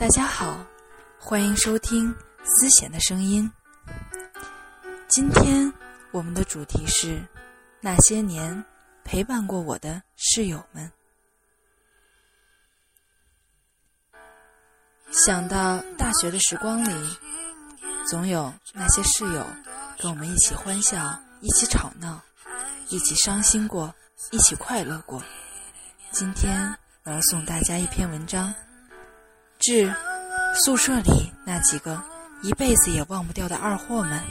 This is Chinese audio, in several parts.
大家好，欢迎收听思贤的声音。今天我们的主题是那些年陪伴过我的室友们。想到大学的时光里，总有那些室友跟我们一起欢笑，一起吵闹，一起伤心过，一起快乐过。今天我要送大家一篇文章。致宿舍里那几个一辈子也忘不掉的二货们，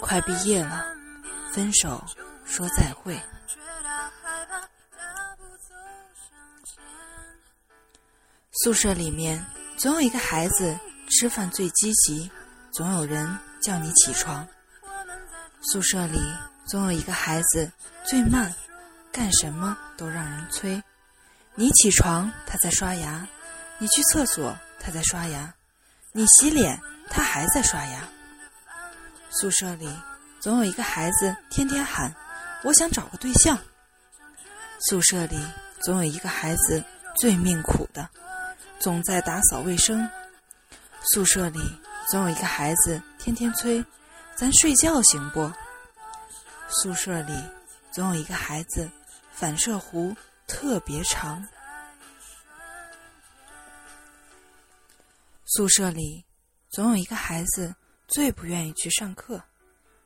快毕业了，分手说再会。宿舍里面总有一个孩子吃饭最积极，总有人叫你起床。宿舍里总有一个孩子最慢，干什么都让人催。你起床，他在刷牙。你去厕所，他在刷牙；你洗脸，他还在刷牙。宿舍里总有一个孩子天天喊：“我想找个对象。”宿舍里总有一个孩子最命苦的，总在打扫卫生。宿舍里总有一个孩子天天催：“咱睡觉行不？”宿舍里总有一个孩子反射弧特别长。宿舍里总有一个孩子最不愿意去上课，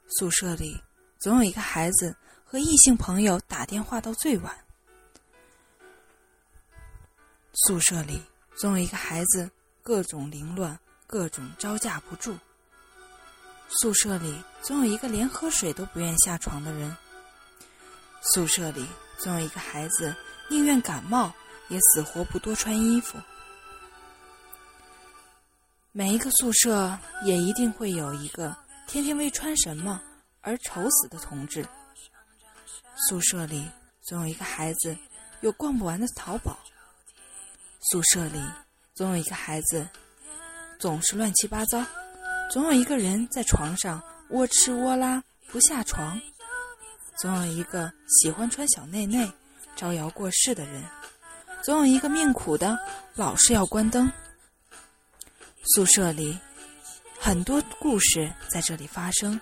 宿舍里总有一个孩子和异性朋友打电话到最晚，宿舍里总有一个孩子各种凌乱，各种招架不住，宿舍里总有一个连喝水都不愿下床的人，宿舍里总有一个孩子宁愿感冒也死活不多穿衣服。每一个宿舍也一定会有一个天天为穿什么而愁死的同志。宿舍里总有一个孩子有逛不完的淘宝。宿舍里总有一个孩子总是乱七八糟。总有一个人在床上窝吃窝拉不下床。总有一个喜欢穿小内内招摇过市的人。总有一个命苦的老是要关灯。宿舍里很多故事在这里发生，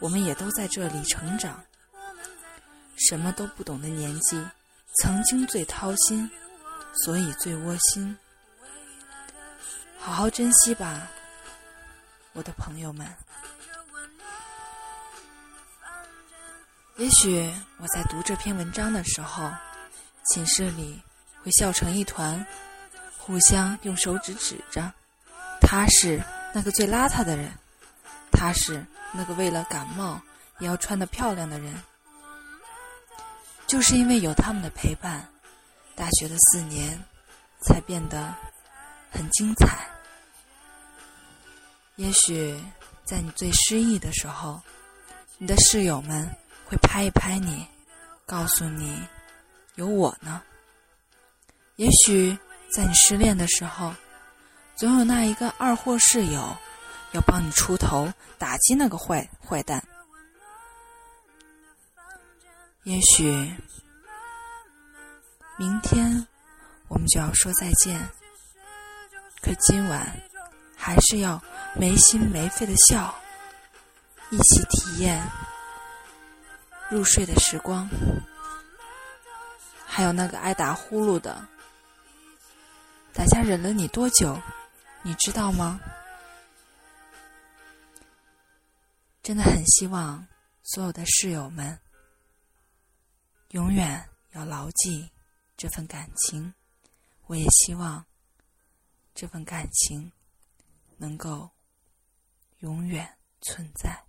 我们也都在这里成长。什么都不懂的年纪，曾经最掏心，所以最窝心。好好珍惜吧，我的朋友们。也许我在读这篇文章的时候，寝室里会笑成一团，互相用手指指着。他是那个最邋遢的人，他是那个为了感冒也要穿的漂亮的人。就是因为有他们的陪伴，大学的四年才变得很精彩。也许在你最失意的时候，你的室友们会拍一拍你，告诉你有我呢。也许在你失恋的时候。总有那一个二货室友，要帮你出头，打击那个坏坏蛋。也许明天我们就要说再见，可今晚还是要没心没肺的笑，一起体验入睡的时光。还有那个爱打呼噜的，大家忍了你多久？你知道吗？真的很希望所有的室友们永远要牢记这份感情。我也希望这份感情能够永远存在。